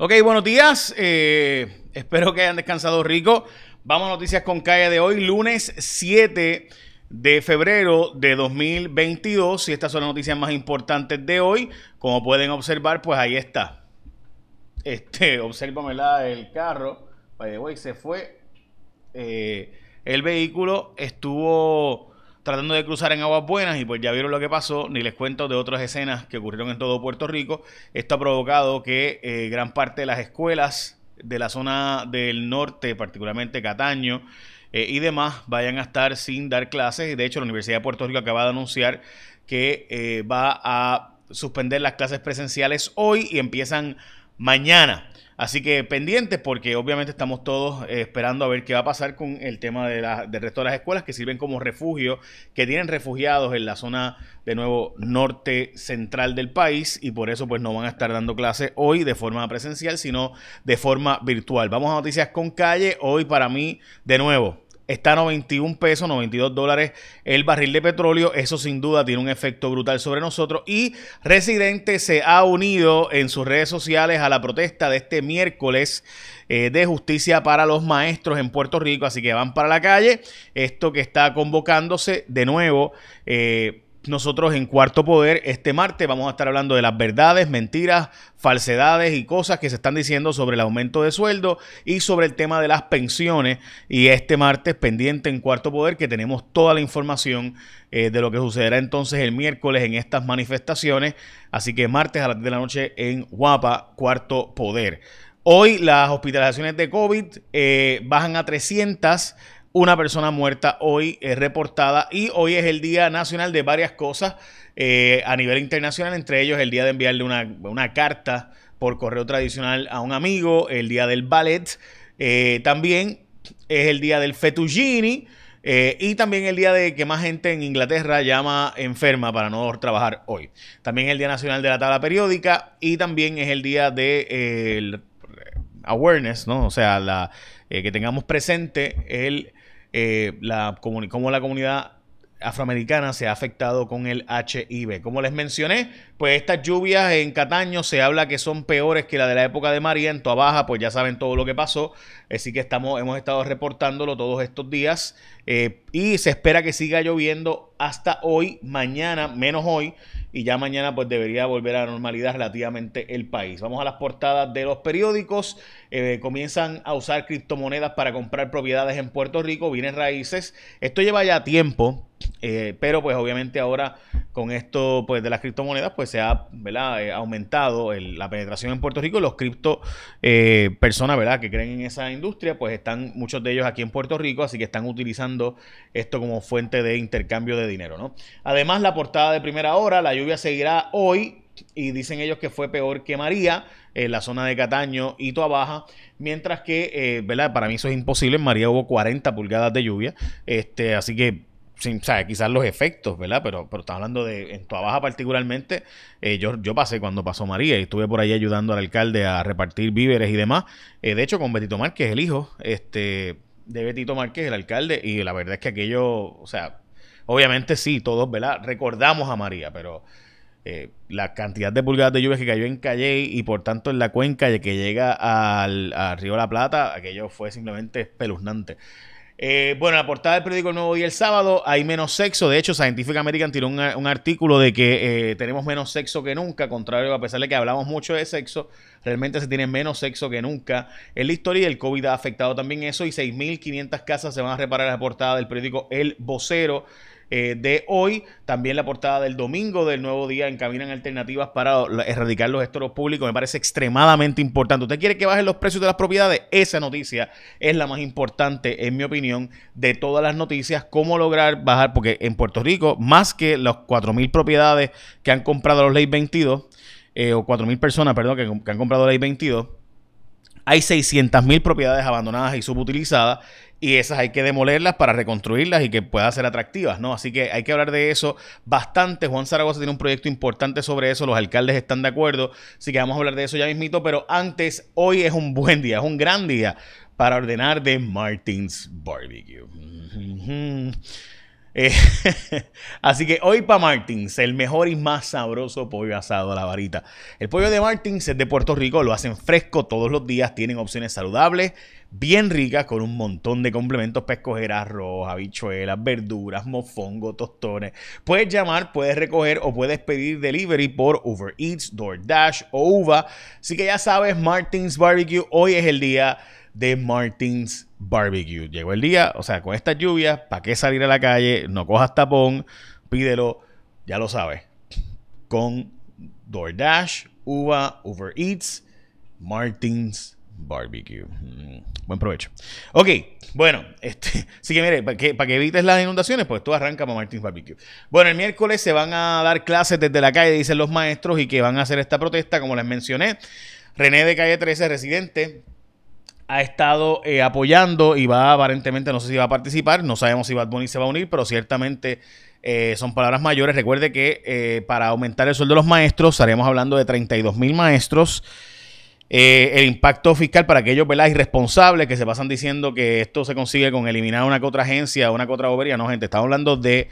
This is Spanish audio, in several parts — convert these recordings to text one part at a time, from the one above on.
Ok, buenos días. Eh, espero que hayan descansado rico. Vamos a noticias con calle de hoy, lunes 7 de febrero de 2022. Y estas son las noticias más importantes de hoy. Como pueden observar, pues ahí está. Este, observa, el carro. By the se fue. Eh, el vehículo estuvo tratando de cruzar en aguas buenas y pues ya vieron lo que pasó, ni les cuento de otras escenas que ocurrieron en todo Puerto Rico. Esto ha provocado que eh, gran parte de las escuelas de la zona del norte, particularmente Cataño, eh, y demás vayan a estar sin dar clases. De hecho, la Universidad de Puerto Rico acaba de anunciar que eh, va a suspender las clases presenciales hoy y empiezan mañana. Así que pendientes porque obviamente estamos todos eh, esperando a ver qué va a pasar con el tema de la, del resto de las escuelas que sirven como refugio, que tienen refugiados en la zona de nuevo norte central del país y por eso pues no van a estar dando clases hoy de forma presencial, sino de forma virtual. Vamos a noticias con calle. Hoy para mí, de nuevo, está a 91 pesos, 92 dólares el barril de petróleo. Eso sin duda tiene un efecto brutal sobre nosotros. Y Residente se ha unido en sus redes sociales a la protesta de este miércoles eh, de justicia para los maestros en Puerto Rico. Así que van para la calle. Esto que está convocándose de nuevo. Eh, nosotros en Cuarto Poder este martes vamos a estar hablando de las verdades, mentiras, falsedades y cosas que se están diciendo sobre el aumento de sueldo y sobre el tema de las pensiones. Y este martes pendiente en Cuarto Poder que tenemos toda la información eh, de lo que sucederá entonces el miércoles en estas manifestaciones. Así que martes a las 10 de la noche en Guapa, Cuarto Poder. Hoy las hospitalizaciones de COVID eh, bajan a 300 una persona muerta hoy es reportada y hoy es el Día Nacional de varias cosas eh, a nivel internacional, entre ellos el día de enviarle una, carta por correo tradicional a un amigo, el día del ballet, eh, también es el día del fettuccini. Eh, y también el día de que más gente en Inglaterra llama enferma para no trabajar hoy. También es el Día Nacional de la Tabla Periódica y también es el día de awareness, ¿no? O sea, que tengamos presente el eh, la, cómo la comunidad afroamericana se ha afectado con el HIV. Como les mencioné, pues estas lluvias en Cataño se habla que son peores que la de la época de María en Baja, pues ya saben todo lo que pasó, así que estamos, hemos estado reportándolo todos estos días eh, y se espera que siga lloviendo hasta hoy, mañana, menos hoy, y ya mañana pues debería volver a la normalidad relativamente el país. Vamos a las portadas de los periódicos. Eh, comienzan a usar criptomonedas para comprar propiedades en Puerto Rico, bienes raíces. Esto lleva ya tiempo, eh, pero pues obviamente ahora con esto pues de las criptomonedas pues se ha eh, aumentado la penetración en Puerto Rico. Los cripto personas ¿verdad? que creen en esa industria pues están muchos de ellos aquí en Puerto Rico, así que están utilizando esto como fuente de intercambio de dinero. ¿no? Además la portada de primera hora, la lluvia seguirá hoy y dicen ellos que fue peor que María en la zona de Cataño y Toa Baja, mientras que, eh, ¿verdad? Para mí eso es imposible, María hubo 40 pulgadas de lluvia, este, así que sin, o quizás los efectos, ¿verdad? Pero, pero estamos hablando de, en Toa Baja particularmente, eh, yo, yo pasé cuando pasó María y estuve por ahí ayudando al alcalde a repartir víveres y demás, eh, de hecho con Betito Márquez, el hijo, este, de Betito Márquez, el alcalde, y la verdad es que aquello, o sea, Obviamente sí, todos, ¿verdad? Recordamos a María, pero eh, la cantidad de pulgadas de lluvia que cayó en Calle y por tanto en la cuenca que llega al, Río La Plata, aquello fue simplemente espeluznante. Eh, bueno, la portada del periódico Nuevo Día el sábado hay menos sexo. De hecho, Scientific American tiró un, artículo de que eh, tenemos menos sexo que nunca, contrario a pesar de que hablamos mucho de sexo, realmente se tiene menos sexo que nunca en la historia y el COVID ha afectado también eso y 6.500 casas se van a reparar la portada del periódico El Vocero. Eh, de hoy. También la portada del domingo del nuevo día encaminan alternativas para erradicar los estoros públicos. Me parece extremadamente importante. ¿Usted quiere que bajen los precios de las propiedades? Esa noticia es la más importante, en mi opinión, de todas las noticias. ¿Cómo lograr bajar? Porque en Puerto Rico, más que las 4.000 propiedades que han comprado los Ley 22, eh, o 4.000 personas, perdón, que, que han comprado Ley 22, hay 600.000 propiedades abandonadas y subutilizadas y esas hay que demolerlas para reconstruirlas y que puedan ser atractivas, ¿no? Así que hay que hablar de eso bastante. Juan Zaragoza tiene un proyecto importante sobre eso, los alcaldes están de acuerdo, así que vamos a hablar de eso ya mismito, pero antes, hoy es un buen día, es un gran día para ordenar de Martins Barbecue. Eh, así que hoy para Martins, el mejor y más sabroso pollo asado a la varita. El pollo de Martins es de Puerto Rico, lo hacen fresco todos los días, tienen opciones saludables, bien ricas, con un montón de complementos para escoger arroz, habichuelas, verduras, mofongo, tostones. Puedes llamar, puedes recoger o puedes pedir delivery por Uber Eats, DoorDash o Uva. Así que ya sabes, Martins Barbecue, hoy es el día de Martins Barbecue. Llegó el día, o sea, con estas lluvias, ¿para qué salir a la calle? No cojas tapón, pídelo, ya lo sabes. Con DoorDash, Uva, Uber Eats, Martins Barbecue. Mm, buen provecho. Ok, bueno, este, sí que mire, para que, evites las inundaciones, pues tú arranca para Martins Barbecue. Bueno, el miércoles se van a dar clases desde la calle, dicen los maestros, y que van a hacer esta protesta, como les mencioné. René de Calle 13, residente, ha estado eh, apoyando y va aparentemente, no sé si va a participar, no sabemos si Bad Bunny se va a unir, pero ciertamente eh, son palabras mayores. Recuerde que eh, para aumentar el sueldo de los maestros, estaríamos hablando de 32 mil maestros. el impacto fiscal para aquellos ¿verdad? irresponsables que se pasan diciendo que esto se consigue con eliminar una que otra agencia, una que otra bobería. No, gente, estamos hablando de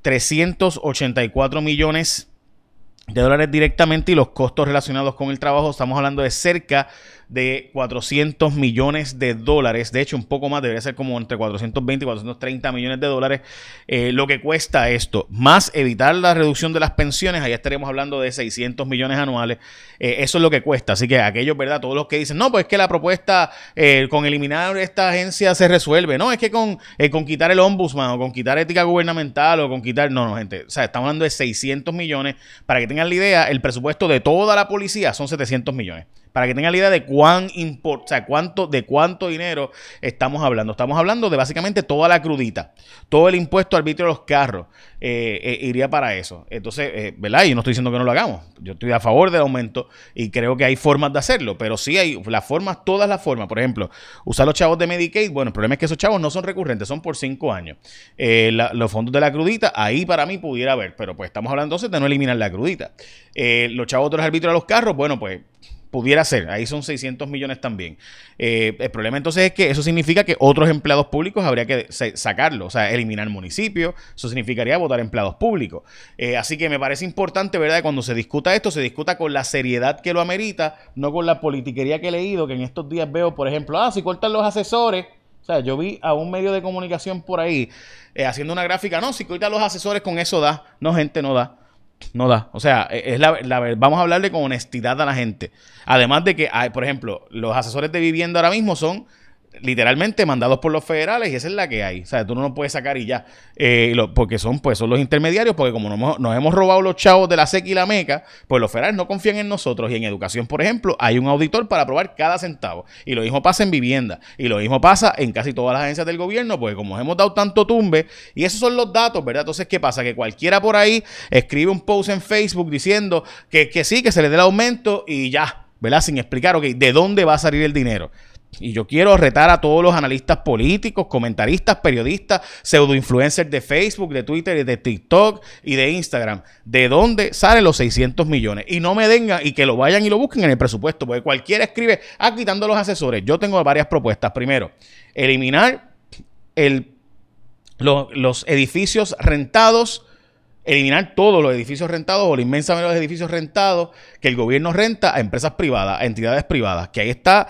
384 millones de dólares directamente y los costos relacionados con el trabajo. Estamos hablando de cerca de 400 millones de dólares. De hecho, un poco más, debería ser como entre 420 y 430 millones de dólares eh, lo que cuesta esto. Más evitar la reducción de las pensiones, ahí estaríamos hablando de 600 millones anuales. Eh, eso es lo que cuesta. Así que aquellos, ¿verdad? Todos los que dicen, no, pues es que la propuesta eh, con eliminar esta agencia se resuelve. No, es que con, con quitar el ombudsman o con quitar ética gubernamental o con quitar... No, no, gente. O sea, estamos hablando de 600 millones. Para que tengan la idea, el presupuesto de toda la policía son 700 millones para que tengan la idea de cuán import, cuánto, de cuánto dinero estamos hablando. Estamos hablando de básicamente toda la crudita, todo el impuesto al arbitrio de los carros eh, eh, iría para eso. Entonces, eh, ¿verdad? Yo no estoy diciendo que no lo hagamos. Yo estoy a favor del aumento y creo que hay formas de hacerlo, pero sí hay las formas, todas las formas. Por ejemplo, usar los chavos de Medicaid. Bueno, el problema es que esos chavos no son recurrentes, son por cinco años. los fondos de la crudita, ahí para mí pudiera haber, pero pues estamos hablando entonces de no eliminar la crudita. los chavos de los arbitrios de los carros, bueno, pues Pudiera ser, ahí son 600 millones también. Eh, el problema entonces es que eso significa que otros empleados públicos habría que sacarlo, o sea, eliminar municipio, eso significaría votar empleados públicos. Eh, así que me parece importante, ¿verdad?, cuando se discuta esto, se discuta con la seriedad que lo amerita, no con la politiquería que he leído, que en estos días veo, por ejemplo, ah, si cortan los asesores. O sea, yo vi a un medio de comunicación por ahí eh, haciendo una gráfica, no, si cortan los asesores con eso da. No, gente, no da. No da. O sea, e, es la, la, vamos a hablarle con honestidad a la gente. Además de que, hay, por ejemplo, los asesores de vivienda ahora mismo son literalmente mandados por los federales y esa es la que hay. O sea, tú no lo puedes sacar y ya. Eh, porque son, pues, son los intermediarios, porque como nos, hemos robado los chavos de la SEC y la MECA, pues los federales no confían en nosotros. Y en educación, por ejemplo, hay un auditor para aprobar cada centavo. Y lo mismo pasa en vivienda. Y lo mismo pasa en casi todas las agencias del gobierno, porque como hemos dado tanto tumbe, y esos son los datos, ¿verdad? Entonces, ¿qué pasa? Que cualquiera por ahí escribe un post en Facebook diciendo que, que sí, que se le dé el aumento y ya, ¿verdad? Sin explicar, ok, ¿de dónde va a salir el dinero? Y yo quiero retar a todos los analistas políticos, comentaristas, periodistas, pseudo-influencers de Facebook, de Twitter, de TikTok y de Instagram. ¿De dónde salen los 600 millones? Y no me dengan y que lo vayan y lo busquen en el presupuesto, porque cualquiera escribe, ah, quitando los asesores. Yo tengo varias propuestas. Primero, eliminar el, los edificios rentados eliminar todos los edificios rentados o la inmensa mayoría de los edificios rentados que el gobierno renta a empresas privadas, a entidades privadas, que ahí está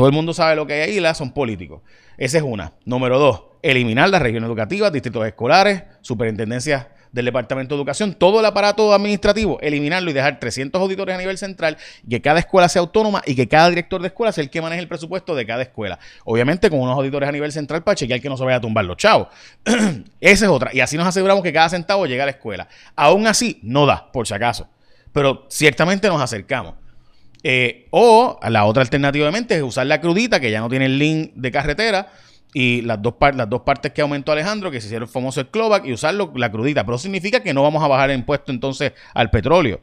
todo el mundo sabe lo que hay ahí, son políticos. Esa es una. Número dos, eliminar las regiones educativas, distritos escolares, superintendencias del Departamento de Educación, todo el aparato administrativo, eliminarlo y dejar 300 auditores a nivel central, que cada escuela sea autónoma y que cada director de escuela sea el que maneje el presupuesto de cada escuela. Obviamente con unos auditores a nivel central para chequear que no se vaya a tumbar los chavos. Esa es otra. Y así nos aseguramos que cada centavo llegue a la escuela. Aún así, no da, por si acaso. Pero ciertamente nos acercamos. Eh, o la otra alternativamente es usar la crudita, que ya no tiene el link de carretera, y las dos, las dos partes que aumentó Alejandro, que se hicieron el famoso el clawback, y usarlo la crudita. Pero significa que no vamos a bajar el impuesto entonces al petróleo.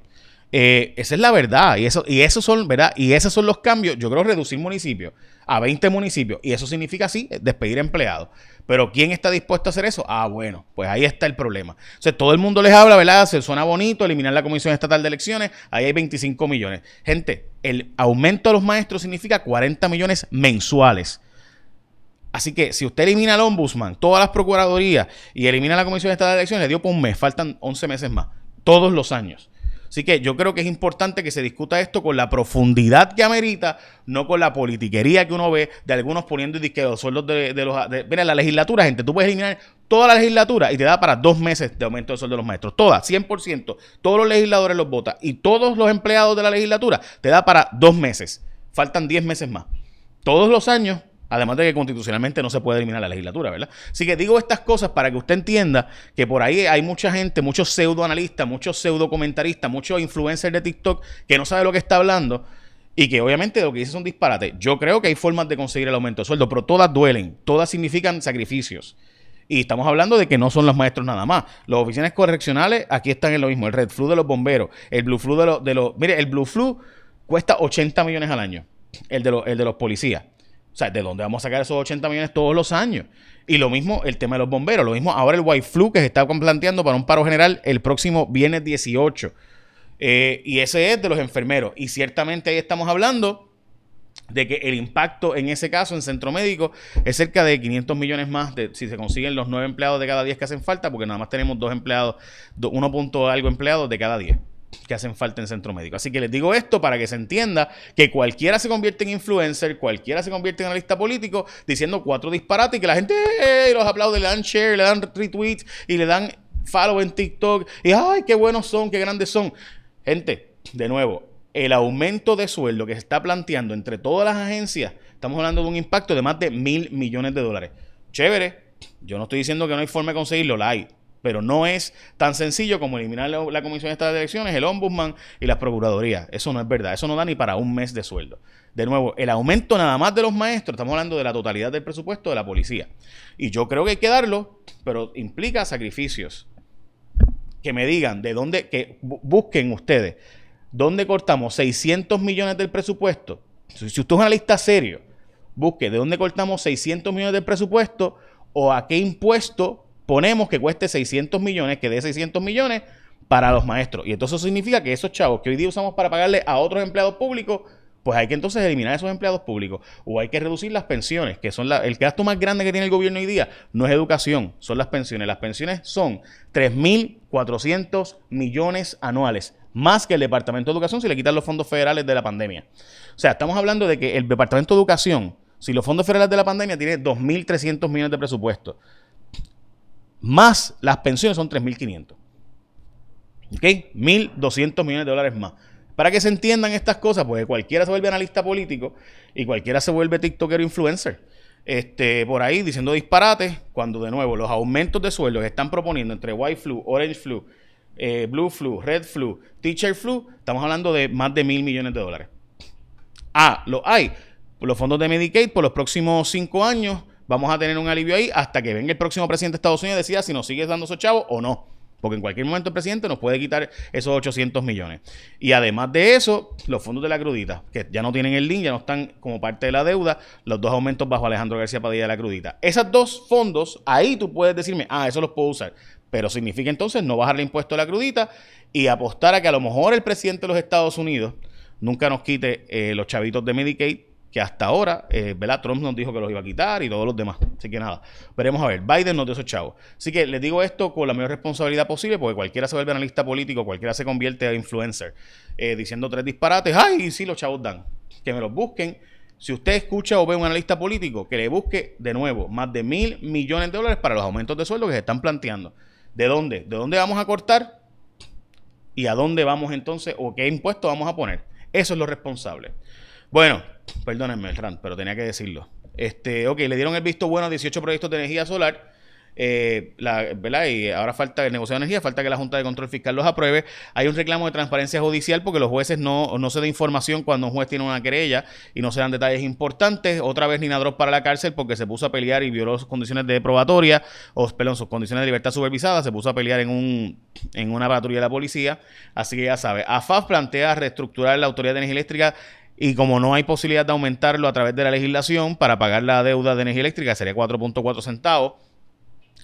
Eh, esa es la verdad. Y eso, y esos son, ¿verdad? Y esos son los cambios. Yo creo reducir municipios a 20 municipios. Y eso significa sí, despedir empleados. Pero ¿quién está dispuesto a hacer eso? Ah, bueno, pues ahí está el problema. O sea, todo el mundo les habla, ¿verdad? Se suena bonito eliminar la Comisión Estatal de Elecciones. Ahí hay 25 millones. Gente, el aumento de los maestros significa 40 millones mensuales Así que si usted elimina al ombudsman, todas las procuradurías y elimina la Comisión Estado de Elecciones, le dio por un mes, faltan 11 meses más, todos los años. Así que yo creo que es importante que se discuta esto con la profundidad que amerita, no con la politiquería que uno ve de algunos poniendo que los sueldos de, los... mira, la legislatura, gente, tú puedes eliminar toda la legislatura y te da para dos meses de aumento de sueldo de los maestros. Toda, 100%. Todos los legisladores los votan y todos los empleados de la legislatura te da para dos meses. Faltan diez meses más. Todos los años Además de que constitucionalmente no se puede eliminar la legislatura, ¿verdad? Así que digo estas cosas para que usted entienda que por ahí hay mucha gente, muchos pseudoanalistas, muchos pseudo comentaristas, muchos influencers de TikTok que no sabe lo que está hablando y que obviamente lo que dice son disparates. Yo creo que hay formas de conseguir el aumento de sueldo, pero todas duelen, todas significan sacrificios. Y estamos hablando de que no son los maestros nada más. Las oficinas correccionales aquí están en lo mismo. El Red Flu de los bomberos, el Blue Flu de los... De los mire, el Blue Flu cuesta 80 millones al año, el de, el de los policías. O sea, ¿de dónde vamos a sacar esos 80 millones todos los años? Y lo mismo el tema de los bomberos, lo mismo ahora el White Flu que se está planteando para un paro general el próximo viernes 18. Eh, y ese es de los enfermeros. Y ciertamente ahí estamos hablando de que el impacto en ese caso en centro médico es cerca de 500 millones más de, si se consiguen los nueve empleados de cada 10 que hacen falta, porque nada más tenemos dos empleados, uno punto algo empleados de cada 10 que hacen falta en centro médico. Así que les digo esto para que se entienda que cualquiera se convierte en influencer, cualquiera se convierte en analista político diciendo cuatro disparates y que la gente los aplaude, le dan share, le dan retweets y le dan follow en TikTok y ay, qué buenos son, qué grandes son. Gente, de nuevo, el aumento de sueldo que se está planteando entre todas las agencias, estamos hablando de un impacto de más de mil millones de dólares. Chévere, yo no estoy diciendo que no hay forma de conseguirlo, la hay pero no es tan sencillo como eliminar la, Comisión de Estado de Elecciones, el Ombudsman y las Procuradurías. Eso no es verdad, eso no da ni para un mes de sueldo. De nuevo, el aumento nada más de los maestros, estamos hablando de la totalidad del presupuesto de la policía. Y yo creo que hay que darlo, pero implica sacrificios. Que me digan de dónde, que busquen ustedes, dónde cortamos 600 millones del presupuesto. Si usted es un analista serio, busque de dónde cortamos 600 millones del presupuesto o a qué impuesto ponemos que cueste 600 millones, que dé 600 millones para los maestros. Y entonces eso significa que esos chavos que hoy día usamos para pagarle a otros empleados públicos, pues hay que entonces eliminar esos empleados públicos o hay que reducir las pensiones, que son el gasto más grande que tiene el gobierno hoy día, no es educación, son las pensiones. Las pensiones son 3.400 millones anuales, más que el Departamento de Educación si le quitan los fondos federales de la pandemia. O sea, estamos hablando de que el Departamento de Educación, si los fondos federales de la pandemia tiene 2.300 millones de presupuesto, más las pensiones son 3.500. ¿Ok? 1.200 millones de dólares más. Para que se entiendan estas cosas, pues cualquiera se vuelve analista político y cualquiera se vuelve tiktokero influencer. Este, por ahí diciendo disparates, cuando de nuevo los aumentos de sueldo que están proponiendo entre White Flu, Orange Flu, eh, Blue Flu, Red Flu, Teacher Flu, estamos hablando de más de mil millones de dólares. Ah, lo hay. Los fondos de Medicaid por los próximos cinco años vamos a tener un alivio ahí hasta que venga el próximo presidente de Estados Unidos y decida si nos sigue dando esos chavos o no. Porque en cualquier momento el presidente nos puede quitar esos 800 millones. Y además de eso, los fondos de la crudita, que ya no tienen el link, ya no están como parte de la deuda, los dos aumentos bajo Alejandro García Padilla de la crudita. Esos dos fondos, ahí tú puedes decirme, ah, eso los puedo usar. Pero significa entonces no bajarle impuesto a la crudita y apostar a que a lo mejor el presidente de los Estados Unidos nunca nos quite eh, los chavitos de Medicaid que hasta ahora, eh, ¿verdad? Trump nos dijo que los iba a quitar y todos los demás. Así que nada, veremos a ver. Biden nos dio esos chavos. Así que les digo esto con la mayor responsabilidad posible, porque cualquiera se vuelve analista político, cualquiera se convierte a influencer, eh, diciendo tres disparates. ¡Ay, sí, los chavos dan! Que me los busquen. Si usted escucha o ve un analista político, que le busque de nuevo más de mil millones de dólares para los aumentos de sueldo que se están planteando. ¿De dónde? ¿De dónde vamos a cortar? ¿Y a dónde vamos entonces? ¿O qué impuesto vamos a poner? Eso es lo responsable. Bueno, perdónenme el rant, pero tenía que decirlo. Este, ok, le dieron el visto bueno a 18 proyectos de energía solar. Eh, la, ¿verdad? Y ahora falta el negocio de energía, falta que la Junta de Control Fiscal los apruebe. Hay un reclamo de transparencia judicial porque los jueces no, no se dan información cuando un juez tiene una querella y no se dan detalles importantes. Otra vez Nina para la cárcel porque se puso a pelear y violó sus condiciones de probatoria, o perdón, sus condiciones de libertad supervisada, se puso a pelear en, un, en una patrulla de la policía. Así que ya sabe, AFAF plantea reestructurar la Autoridad de Energía Eléctrica y como no hay posibilidad de aumentarlo a través de la legislación para pagar la deuda de energía eléctrica, sería 4.4 centavos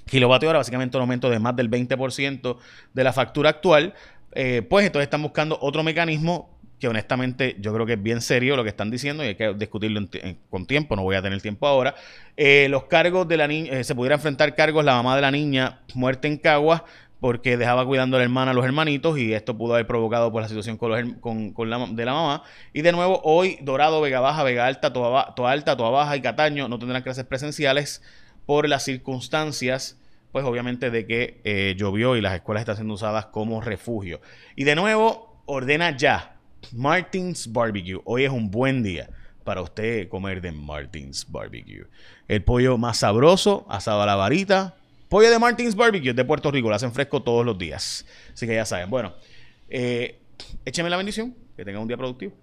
kilovatio hora, básicamente un aumento de más del 20% de la factura actual, eh, pues entonces están buscando otro mecanismo que honestamente yo creo que es bien serio lo que están diciendo y hay que discutirlo con tiempo, no voy a tener tiempo ahora. Eh, los cargos de la niña, eh, se pudiera enfrentar cargos la mamá de la niña muerta en Caguas porque dejaba cuidando a la hermana a los hermanitos y esto pudo haber provocado por la situación con, con, la, de la mamá. Y de nuevo, hoy Dorado, Vega Baja, Vega Alta, Toa, Toa Alta, Toa Baja y Cataño no tendrán clases presenciales por las circunstancias pues obviamente de que eh, llovió y las escuelas están siendo usadas como refugio. Y de nuevo, ordena ya Martins Barbecue. Hoy es un buen día para usted comer de Martins Barbecue. El pollo más sabroso, asado a la varita. Pollo de Martins Barbecue de Puerto Rico. Lo hacen fresco todos los días. Así que ya saben. Bueno, eh, la bendición. Que tengan un día productivo.